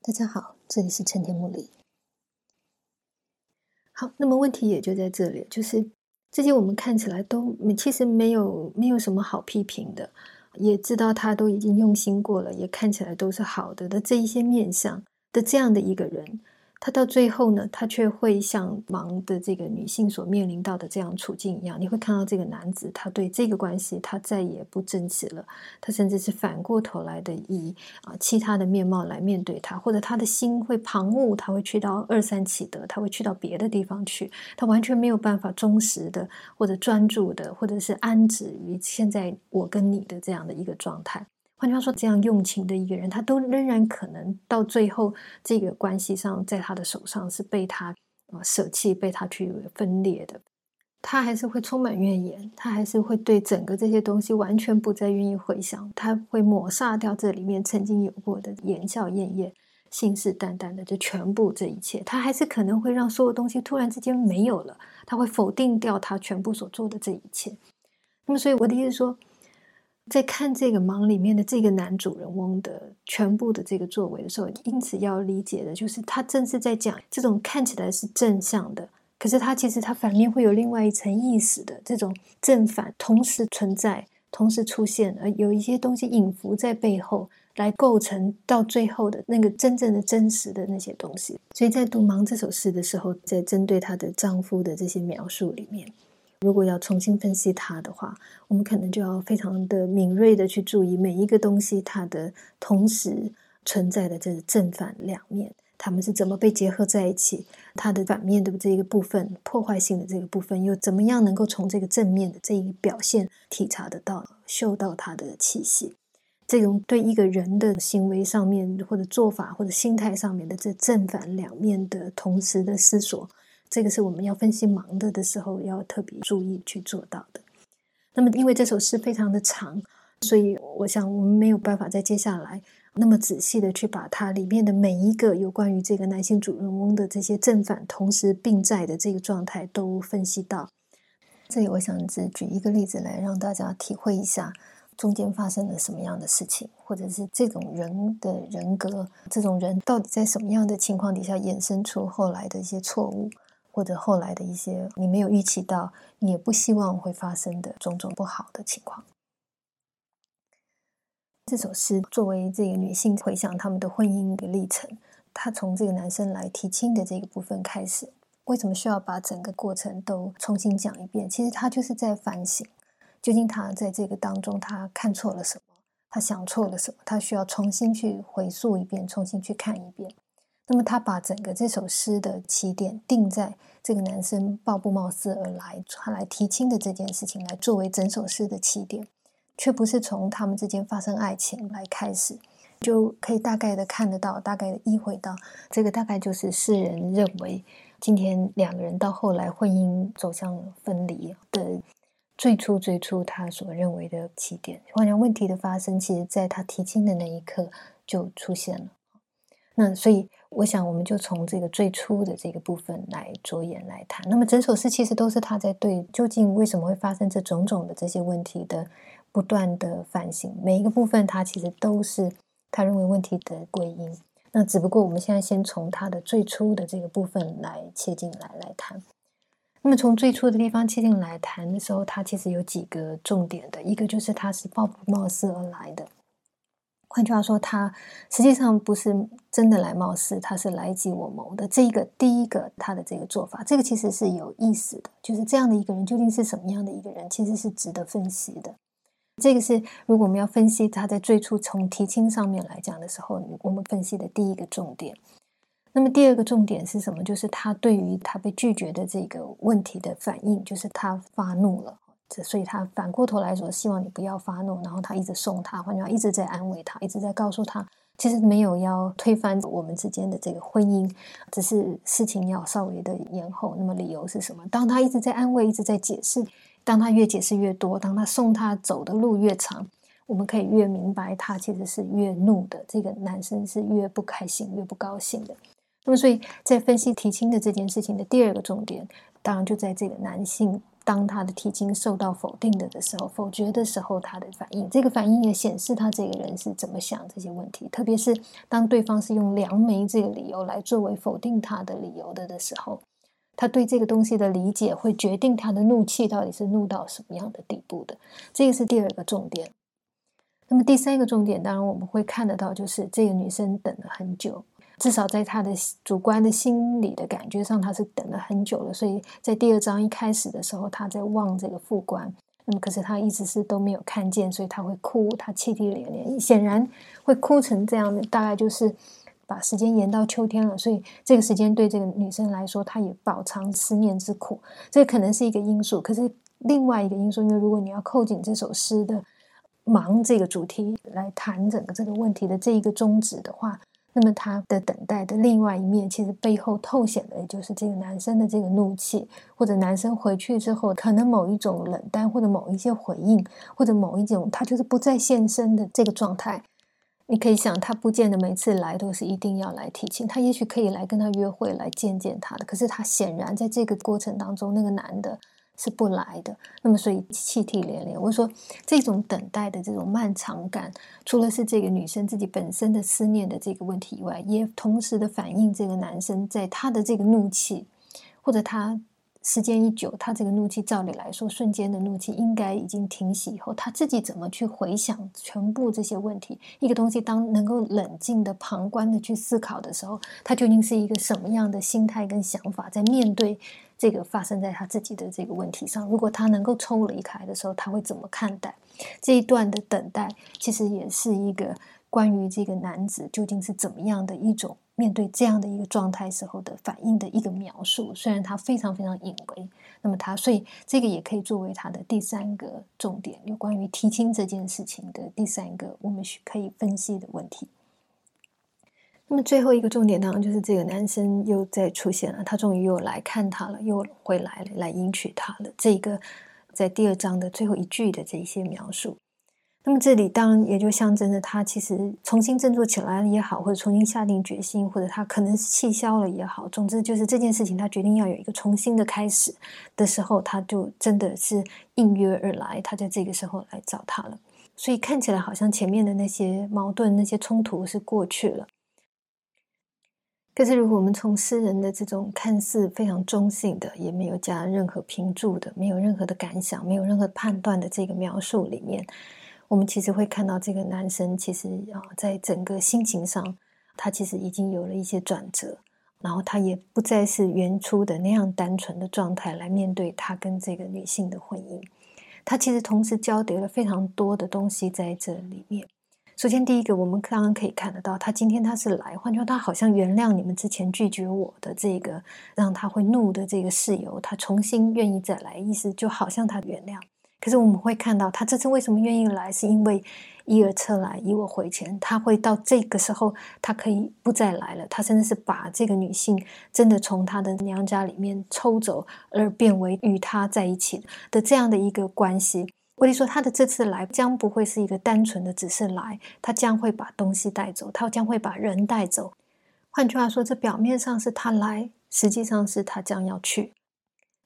大家好，这里是陈天木里。好，那么问题也就在这里，就是这些我们看起来都其实没有没有什么好批评的，也知道他都已经用心过了，也看起来都是好的的这一些面相的这样的一个人。他到最后呢，他却会像盲的这个女性所面临到的这样处境一样，你会看到这个男子，他对这个关系他再也不珍惜了，他甚至是反过头来的以啊其他的面貌来面对他，或者他的心会旁骛，他会去到二三起德，他会去到别的地方去，他完全没有办法忠实的或者专注的，或者是安止于现在我跟你的这样的一个状态。换句话说，这样用情的一个人，他都仍然可能到最后，这个关系上，在他的手上是被他啊舍弃，被他去分裂的。他还是会充满怨言，他还是会对整个这些东西完全不再愿意回想，他会抹杀掉这里面曾经有过的言笑晏晏、信誓旦旦的就全部这一切。他还是可能会让所有东西突然之间没有了，他会否定掉他全部所做的这一切。那么，所以我的意思说。在看这个忙里面的这个男主人翁的全部的这个作为的时候，因此要理解的就是，他正是在讲这种看起来是正向的，可是他其实他反面会有另外一层意思的这种正反同时存在、同时出现，而有一些东西隐伏在背后，来构成到最后的那个真正的真实的那些东西。所以在读《盲》这首诗的时候，在针对她的丈夫的这些描述里面。如果要重新分析它的话，我们可能就要非常的敏锐的去注意每一个东西它的同时存在的这正反两面，它们是怎么被结合在一起？它的反面的这一个部分，破坏性的这个部分，又怎么样能够从这个正面的这一个表现体察得到、嗅到它的气息？这种对一个人的行为上面或者做法或者心态上面的这正反两面的同时的思索。这个是我们要分析盲的的时候要特别注意去做到的。那么，因为这首诗非常的长，所以我想我们没有办法在接下来那么仔细的去把它里面的每一个有关于这个男性主人翁的这些正反同时并在的这个状态都分析到。这里，我想只举一个例子来让大家体会一下中间发生了什么样的事情，或者是这种人的人格，这种人到底在什么样的情况底下衍生出后来的一些错误。或者后来的一些你没有预期到，也不希望会发生的种种不好的情况。这首诗作为这个女性回想他们的婚姻的历程，她从这个男生来提亲的这个部分开始，为什么需要把整个过程都重新讲一遍？其实她就是在反省，究竟她在这个当中她看错了什么，她想错了什么，她需要重新去回溯一遍，重新去看一遍。那么他把整个这首诗的起点定在这个男生抱不冒失而来，他来提亲的这件事情来作为整首诗的起点，却不是从他们之间发生爱情来开始，就可以大概的看得到，大概的意会到，这个大概就是世人认为今天两个人到后来婚姻走向分离的最初最初他所认为的起点。换言问题的发生，其实在他提亲的那一刻就出现了。那所以，我想我们就从这个最初的这个部分来着眼来谈。那么整首诗其实都是他在对究竟为什么会发生这种种的这些问题的不断的反省。每一个部分，他其实都是他认为问题的归因。那只不过我们现在先从他的最初的这个部分来切进来来谈。那么从最初的地方切进来谈的时候，他其实有几个重点的，一个就是他是抱不冒失而来的。换句话说，他实际上不是真的来冒失，他是来即我谋的。这一个第一个他的这个做法，这个其实是有意思的。就是这样的一个人究竟是什么样的一个人，其实是值得分析的。这个是如果我们要分析他在最初从提亲上面来讲的时候，我们分析的第一个重点。那么第二个重点是什么？就是他对于他被拒绝的这个问题的反应，就是他发怒了。所以他反过头来说，希望你不要发怒，然后他一直送他，换句话一直在安慰他，一直在告诉他，其实没有要推翻我们之间的这个婚姻，只是事情要稍微的延后。那么理由是什么？当他一直在安慰，一直在解释，当他越解释越多，当他送他走的路越长，我们可以越明白他其实是越怒的。这个男生是越不开心、越不高兴的。那么，所以在分析提亲的这件事情的第二个重点，当然就在这个男性。当他的提亲受到否定的的时候，否决的时候，他的反应，这个反应也显示他这个人是怎么想这些问题。特别是当对方是用良媒这个理由来作为否定他的理由的的时候，他对这个东西的理解会决定他的怒气到底是怒到什么样的地步的。这个是第二个重点。那么第三个重点，当然我们会看得到，就是这个女生等了很久。至少在他的主观的心理的感觉上，他是等了很久了。所以在第二章一开始的时候，他在望这个副官，那么可是他一直是都没有看见，所以他会哭，他泣涕连连，显然会哭成这样的，大概就是把时间延到秋天了。所以这个时间对这个女生来说，她也饱尝思念之苦，这可能是一个因素。可是另外一个因素，因为如果你要扣紧这首诗的忙这个主题来谈整个这个问题的这一个宗旨的话。那么他的等待的另外一面，其实背后透显的，就是这个男生的这个怒气，或者男生回去之后，可能某一种冷淡，或者某一些回应，或者某一种他就是不再现身的这个状态。你可以想，他不见得每次来都是一定要来提亲，他也许可以来跟他约会，来见见他的。可是他显然在这个过程当中，那个男的。是不来的，那么所以泣涕连连。我说这种等待的这种漫长感，除了是这个女生自己本身的思念的这个问题以外，也同时的反映这个男生在他的这个怒气，或者他时间一久，他这个怒气照理来说，瞬间的怒气应该已经停息以后，他自己怎么去回想全部这些问题？一个东西当能够冷静的旁观的去思考的时候，他究竟是一个什么样的心态跟想法，在面对？这个发生在他自己的这个问题上，如果他能够抽离开的时候，他会怎么看待这一段的等待？其实也是一个关于这个男子究竟是怎么样的一种面对这样的一个状态时候的反应的一个描述。虽然他非常非常隐微，那么他所以这个也可以作为他的第三个重点，有关于提亲这件事情的第三个我们可以分析的问题。那么最后一个重点当然就是这个男生又再出现了，他终于又来看他了，又回来了，来迎娶他了。这个在第二章的最后一句的这一些描述，那么这里当然也就象征着他其实重新振作起来也好，或者重新下定决心，或者他可能是气消了也好，总之就是这件事情他决定要有一个重新的开始的时候，他就真的是应约而来，他在这个时候来找他了。所以看起来好像前面的那些矛盾、那些冲突是过去了。可是，如果我们从诗人的这种看似非常中性的，也没有加任何评注的，没有任何的感想，没有任何判断的这个描述里面，我们其实会看到这个男生其实啊，在整个心情上，他其实已经有了一些转折，然后他也不再是原初的那样单纯的状态来面对他跟这个女性的婚姻，他其实同时交叠了非常多的东西在这里面。首先，第一个，我们刚刚可以看得到，他今天他是来，换句话，他好像原谅你们之前拒绝我的这个让他会怒的这个事由，他重新愿意再来，意思就好像他原谅。可是我们会看到，他这次为什么愿意来，是因为以尔车来，以我回前，他会到这个时候，他可以不再来了。他真的是把这个女性真的从他的娘家里面抽走，而变为与他在一起的这样的一个关系。我跟你说，他的这次来将不会是一个单纯的只是来，他将会把东西带走，他将会把人带走。换句话说，这表面上是他来，实际上是他将要去，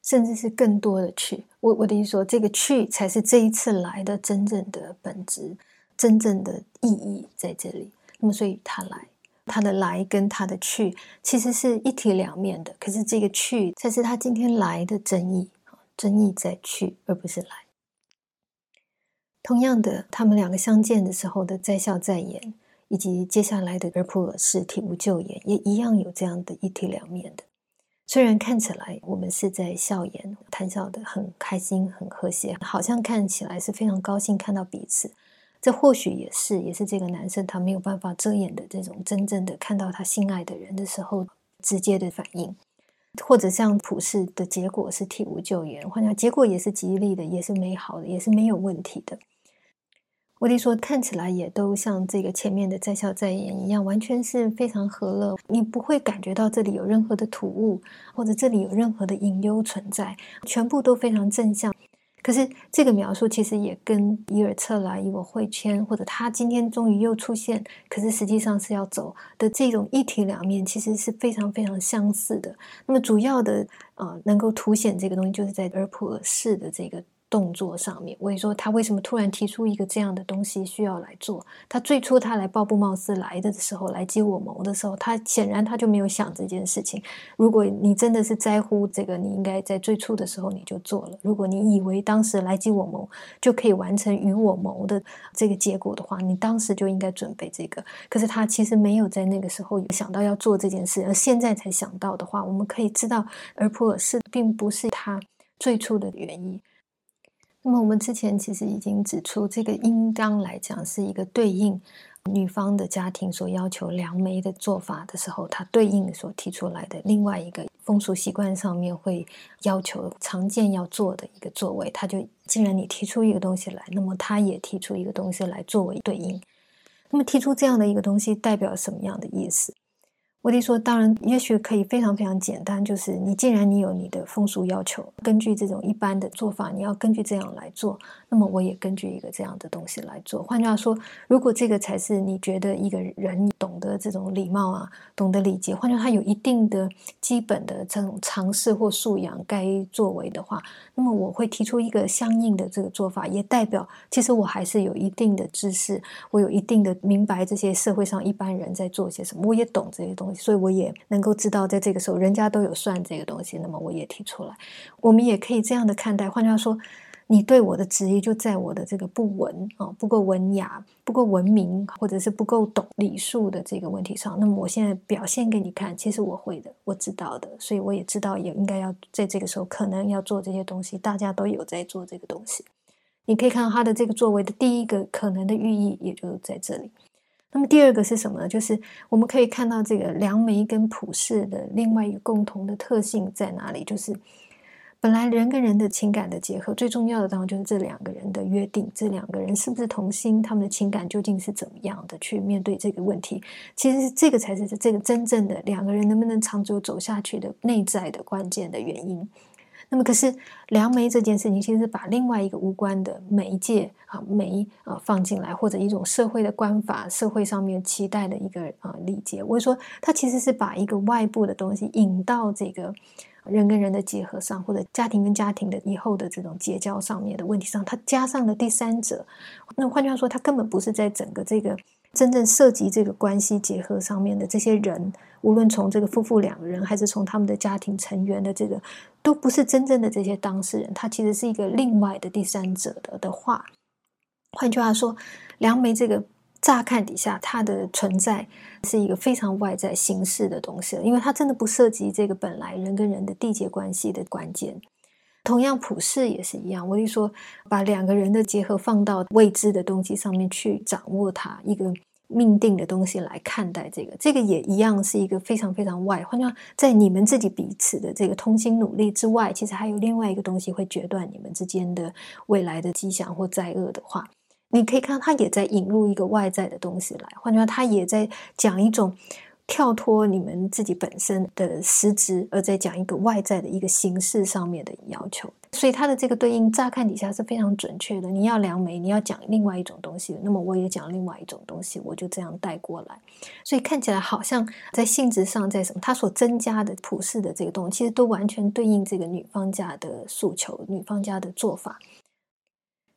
甚至是更多的去。我我的意思说，这个去才是这一次来的真正的本质，真正的意义在这里。那么，所以他来，他的来跟他的去其实是一体两面的。可是，这个去才是他今天来的真意，真意在去，而不是来。同样的，他们两个相见的时候的在笑在言，以及接下来的尔普尔式体无救言，也一样有这样的一体两面的。虽然看起来我们是在笑言谈笑的很开心、很和谐，好像看起来是非常高兴看到彼此。这或许也是，也是这个男生他没有办法遮掩的这种真正的看到他心爱的人的时候直接的反应，或者像普世的结果是体无救援，或者结果也是吉利的，也是美好的，也是没有问题的。我得说，看起来也都像这个前面的在笑在言一样，完全是非常和乐。你不会感觉到这里有任何的突兀，或者这里有任何的隐忧存在，全部都非常正向。可是这个描述其实也跟伊尔策来以我会圈，或者他今天终于又出现，可是实际上是要走的这种一体两面，其实是非常非常相似的。那么主要的呃，能够凸显这个东西，就是在尔普尔市的这个。动作上面，我也说他为什么突然提出一个这样的东西需要来做？他最初他来鲍布茂斯来的时候，来接我谋的时候，他显然他就没有想这件事情。如果你真的是在乎这个，你应该在最初的时候你就做了。如果你以为当时来接我谋就可以完成与我谋的这个结果的话，你当时就应该准备这个。可是他其实没有在那个时候想到要做这件事，而现在才想到的话，我们可以知道，而普尔斯并不是他最初的原因。那么我们之前其实已经指出，这个应当来讲是一个对应女方的家庭所要求良媒的做法的时候，它对应所提出来的另外一个风俗习惯上面会要求常见要做的一个作为，他就既然你提出一个东西来，那么他也提出一个东西来作为对应。那么提出这样的一个东西代表什么样的意思？我得说，当然，也许可以非常非常简单，就是你既然你有你的风俗要求，根据这种一般的做法，你要根据这样来做，那么我也根据一个这样的东西来做。换句话说，如果这个才是你觉得一个人懂得这种礼貌啊，懂得礼节，换句话他有一定的基本的这种常识或素养该作为的话，那么我会提出一个相应的这个做法，也代表其实我还是有一定的知识，我有一定的明白这些社会上一般人在做些什么，我也懂这些东西。所以我也能够知道，在这个时候，人家都有算这个东西，那么我也提出来。我们也可以这样的看待。换句话说，你对我的质疑就在我的这个不文啊，不够文雅，不够文明，或者是不够懂礼数的这个问题上。那么我现在表现给你看，其实我会的，我知道的，所以我也知道，也应该要在这个时候可能要做这些东西。大家都有在做这个东西，你可以看到他的这个作为的第一个可能的寓意，也就在这里。那么第二个是什么呢？就是我们可以看到这个良媒跟普世的另外一个共同的特性在哪里？就是本来人跟人的情感的结合，最重要的当然就是这两个人的约定，这两个人是不是同心，他们的情感究竟是怎么样的去面对这个问题？其实是这个才是这个真正的两个人能不能长久走下去的内在的关键的原因。那么，可是良媒这件事情，其实把另外一个无关的媒介啊媒啊放进来，或者一种社会的观法、社会上面期待的一个啊礼节，我说它其实是把一个外部的东西引到这个人跟人的结合上，或者家庭跟家庭的以后的这种结交上面的问题上，它加上了第三者。那换句话说，它根本不是在整个这个。真正涉及这个关系结合上面的这些人，无论从这个夫妇两个人，还是从他们的家庭成员的这个，都不是真正的这些当事人，他其实是一个另外的第三者的的话。换句话说，梁梅这个乍看底下，它的存在是一个非常外在形式的东西，因为它真的不涉及这个本来人跟人的缔结关系的关键。同样，普世也是一样。我就说，把两个人的结合放到未知的东西上面去掌握它，一个命定的东西来看待这个，这个也一样是一个非常非常外。换句话在你们自己彼此的这个通心努力之外，其实还有另外一个东西会决断你们之间的未来的吉祥或灾厄的话，你可以看到他也在引入一个外在的东西来。换句话他也在讲一种。跳脱你们自己本身的实质，而在讲一个外在的一个形式上面的要求，所以它的这个对应乍看底下是非常准确的。你要量媒，你要讲另外一种东西，那么我也讲另外一种东西，我就这样带过来，所以看起来好像在性质上在什么，它所增加的普世的这个东西，其实都完全对应这个女方家的诉求，女方家的做法。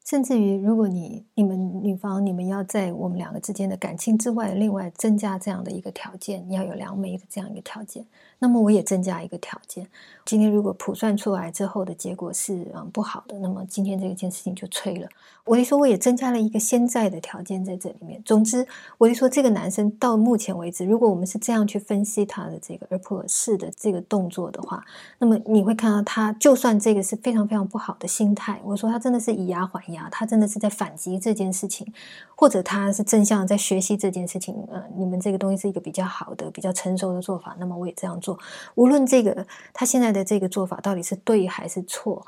甚至于，如果你、你们女方、你们要在我们两个之间的感情之外，另外增加这样的一个条件，你要有良媒的这样一个条件，那么我也增加一个条件。今天如果卜算出来之后的结果是嗯不好的，那么今天这件事情就吹了。我就说我也增加了一个现在的条件在这里面。总之，我就说这个男生到目前为止，如果我们是这样去分析他的这个而普尔式的这个动作的话，那么你会看到他，就算这个是非常非常不好的心态，我说他真的是以牙还牙，他真的是在反击这件事情，或者他是正向在学习这件事情。呃，你们这个东西是一个比较好的、比较成熟的做法，那么我也这样做。无论这个他现在的这个做法到底是对还是错。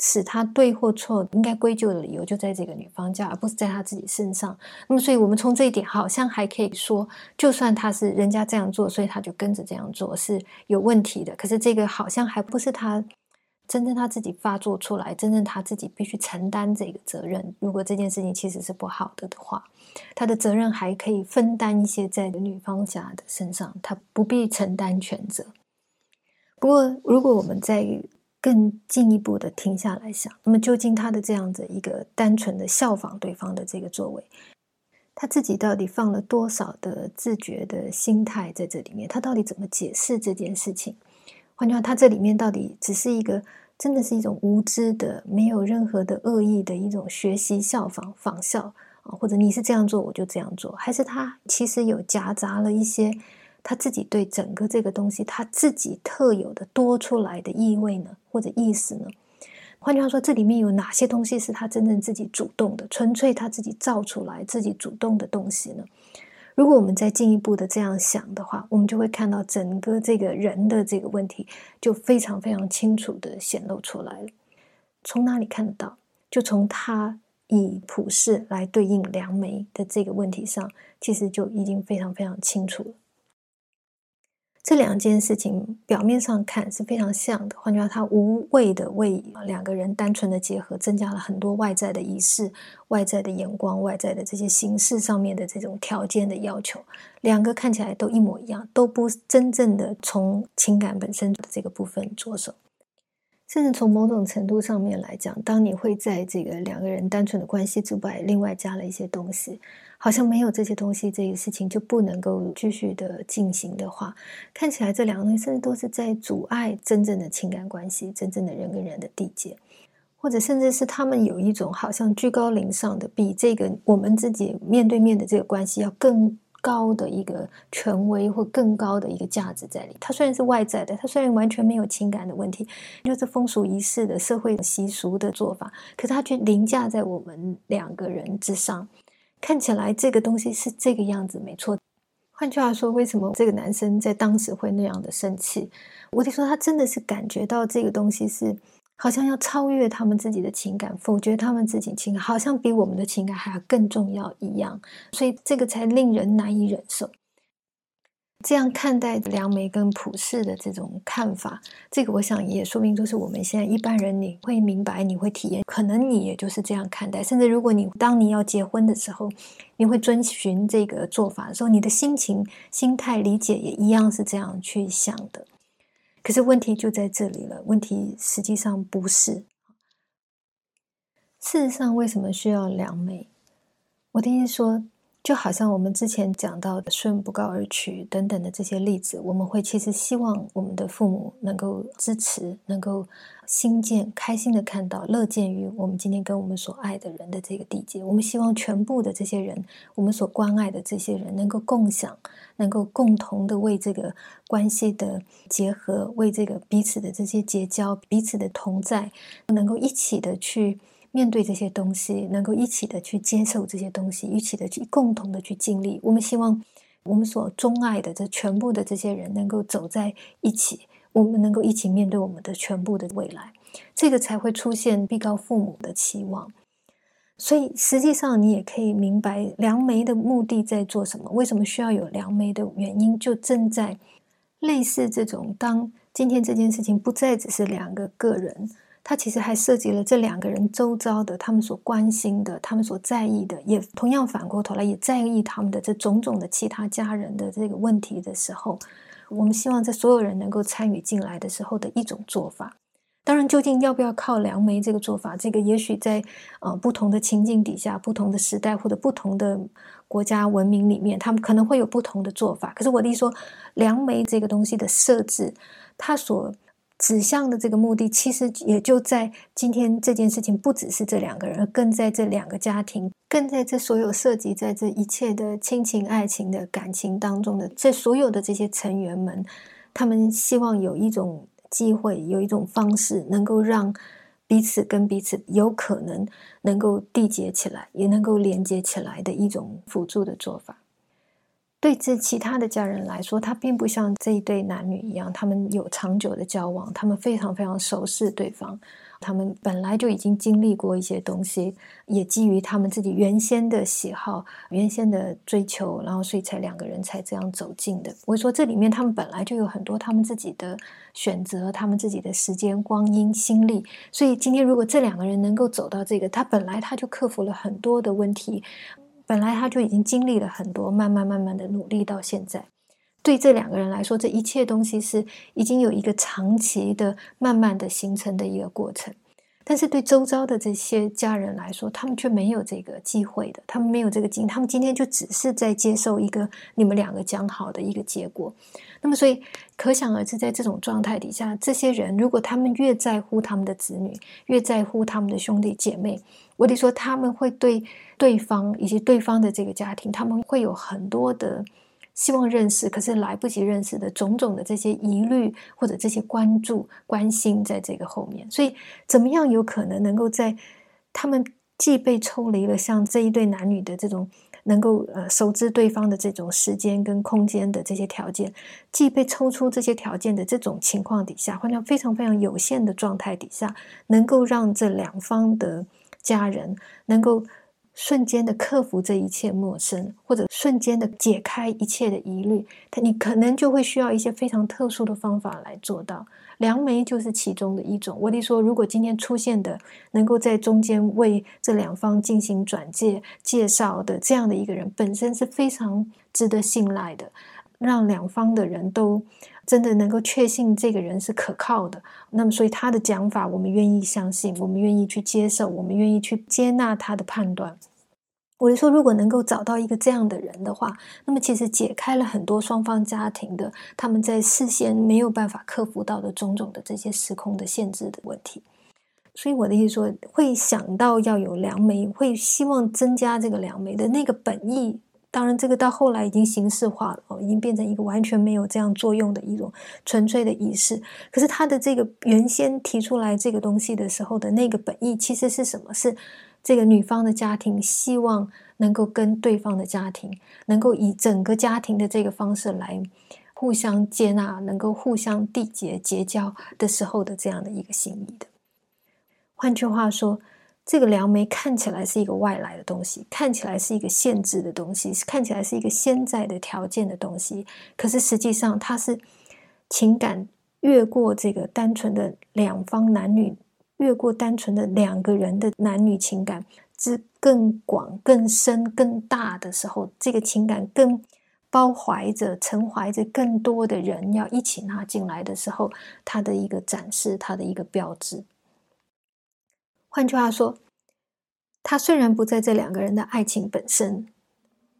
使他对或错，应该归咎的理由就在这个女方家，而不是在他自己身上。那么，所以我们从这一点好像还可以说，就算他是人家这样做，所以他就跟着这样做是有问题的。可是这个好像还不是他真正他自己发作出来，真正他自己必须承担这个责任。如果这件事情其实是不好的的话，他的责任还可以分担一些在女方家的身上，他不必承担全责。不过，如果我们再更进一步的停下来想，那么究竟他的这样子一个单纯的效仿对方的这个作为，他自己到底放了多少的自觉的心态在这里面？他到底怎么解释这件事情？换句话，他这里面到底只是一个真的是一种无知的、没有任何的恶意的一种学习、效仿、仿效啊？或者你是这样做，我就这样做，还是他其实有夹杂了一些他自己对整个这个东西他自己特有的多出来的意味呢，或者意思呢？换句话说，这里面有哪些东西是他真正自己主动的、纯粹他自己造出来、自己主动的东西呢？如果我们再进一步的这样想的话，我们就会看到整个这个人的这个问题就非常非常清楚的显露出来了。从哪里看得到？就从他以普世来对应良媒的这个问题上，其实就已经非常非常清楚了。这两件事情表面上看是非常像的，换句话，他无谓的为两个人单纯的结合增加了很多外在的仪式、外在的眼光、外在的这些形式上面的这种条件的要求，两个看起来都一模一样，都不真正的从情感本身的这个部分着手。甚至从某种程度上面来讲，当你会在这个两个人单纯的关系之外，另外加了一些东西，好像没有这些东西，这个事情就不能够继续的进行的话，看起来这两个东西甚至都是在阻碍真正的情感关系，真正的人跟人的缔结，或者甚至是他们有一种好像居高临上的，比这个我们自己面对面的这个关系要更。高的一个权威或更高的一个价值在里，它虽然是外在的，它虽然完全没有情感的问题，就是风俗仪式的社会习俗的做法，可是它却凌驾在我们两个人之上。看起来这个东西是这个样子，没错。换句话说，为什么这个男生在当时会那样的生气？我得说，他真的是感觉到这个东西是。好像要超越他们自己的情感，否决他们自己情感，好像比我们的情感还要更重要一样，所以这个才令人难以忍受。这样看待梁梅跟普世的这种看法，这个我想也说明，就是我们现在一般人你会明白，你会体验，可能你也就是这样看待。甚至如果你当你要结婚的时候，你会遵循这个做法的时候，你的心情、心态、理解也一样是这样去想的。可是问题就在这里了。问题实际上不是。事实上，为什么需要良媒？我的意思说。就好像我们之前讲到的“顺不告而取”等等的这些例子，我们会其实希望我们的父母能够支持，能够心见开心的看到，乐见于我们今天跟我们所爱的人的这个缔结。我们希望全部的这些人，我们所关爱的这些人，能够共享，能够共同的为这个关系的结合，为这个彼此的这些结交、彼此的同在，能够一起的去。面对这些东西，能够一起的去接受这些东西，一起的去共同的去经历。我们希望我们所钟爱的这全部的这些人能够走在一起，我们能够一起面对我们的全部的未来，这个才会出现必告父母的期望。所以实际上你也可以明白，梁梅的目的在做什么？为什么需要有梁梅的原因，就正在类似这种：当今天这件事情不再只是两个个人。它其实还涉及了这两个人周遭的，他们所关心的，他们所在意的，也同样反过头来也在意他们的这种种的其他家人的这个问题的时候，我们希望在所有人能够参与进来的时候的一种做法。当然，究竟要不要靠梁梅这个做法，这个也许在呃不同的情境底下、不同的时代或者不同的国家文明里面，他们可能会有不同的做法。可是我的意思说，梁梅这个东西的设置，它所。指向的这个目的，其实也就在今天这件事情，不只是这两个人，更在这两个家庭，更在这所有涉及在这一切的亲情、爱情的感情当中的这所有的这些成员们，他们希望有一种机会，有一种方式，能够让彼此跟彼此有可能能够缔结起来，也能够连接起来的一种辅助的做法。对这其他的家人来说，他并不像这一对男女一样，他们有长久的交往，他们非常非常熟悉对方。他们本来就已经经历过一些东西，也基于他们自己原先的喜好、原先的追求，然后所以才两个人才这样走近的。我说这里面他们本来就有很多他们自己的选择，他们自己的时间、光阴、心力。所以今天如果这两个人能够走到这个，他本来他就克服了很多的问题，本来他就已经经历了很多，慢慢慢慢的努力到现在。对这两个人来说，这一切东西是已经有一个长期的、慢慢的形成的一个过程。但是对周遭的这些家人来说，他们却没有这个机会的，他们没有这个经，他们今天就只是在接受一个你们两个讲好的一个结果。那么，所以可想而知，在这种状态底下，这些人如果他们越在乎他们的子女，越在乎他们的兄弟姐妹，我得说，他们会对对方以及对方的这个家庭，他们会有很多的。希望认识，可是来不及认识的种种的这些疑虑或者这些关注、关心，在这个后面，所以怎么样有可能能够在他们既被抽离了像这一对男女的这种能够呃熟知对方的这种时间跟空间的这些条件，既被抽出这些条件的这种情况底下，换成非常非常有限的状态底下，能够让这两方的家人能够。瞬间的克服这一切陌生，或者瞬间的解开一切的疑虑，你可能就会需要一些非常特殊的方法来做到。梁梅就是其中的一种。我得说，如果今天出现的能够在中间为这两方进行转介介绍的这样的一个人，本身是非常值得信赖的，让两方的人都真的能够确信这个人是可靠的。那么，所以他的讲法，我们愿意相信，我们愿意去接受，我们愿意去接纳他的判断。我就说，如果能够找到一个这样的人的话，那么其实解开了很多双方家庭的他们在事先没有办法克服到的种种的这些时空的限制的问题。所以我的意思说，会想到要有良媒，会希望增加这个良媒的那个本意。当然，这个到后来已经形式化了，哦，已经变成一个完全没有这样作用的一种纯粹的仪式。可是他的这个原先提出来这个东西的时候的那个本意，其实是什么？是。这个女方的家庭希望能够跟对方的家庭能够以整个家庭的这个方式来互相接纳，能够互相缔结结交的时候的这样的一个心意的。换句话说，这个良媒看起来是一个外来的东西，看起来是一个限制的东西，看起来是一个现在的条件的东西，可是实际上它是情感越过这个单纯的两方男女。越过单纯的两个人的男女情感之更广、更深、更大的时候，这个情感更包怀着、承怀着更多的人要一起纳进来的时候，它的一个展示，它的一个标志。换句话说，他虽然不在这两个人的爱情本身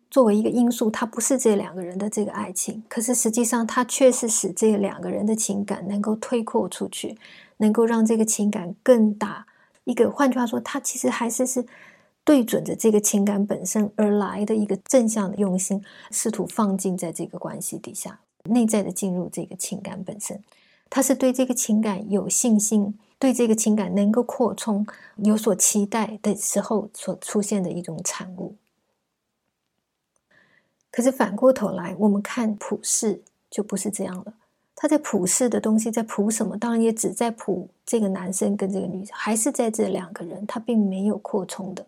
作为一个因素，他不是这两个人的这个爱情，可是实际上，他却是使这两个人的情感能够推扩出去。能够让这个情感更大，一个换句话说，他其实还是是对准着这个情感本身而来的一个正向的用心，试图放进在这个关系底下，内在的进入这个情感本身，他是对这个情感有信心，对这个情感能够扩充有所期待的时候所出现的一种产物。可是反过头来，我们看普世就不是这样了。他在普世的东西在普什么？当然也只在普这个男生跟这个女生，还是在这两个人，他并没有扩充的。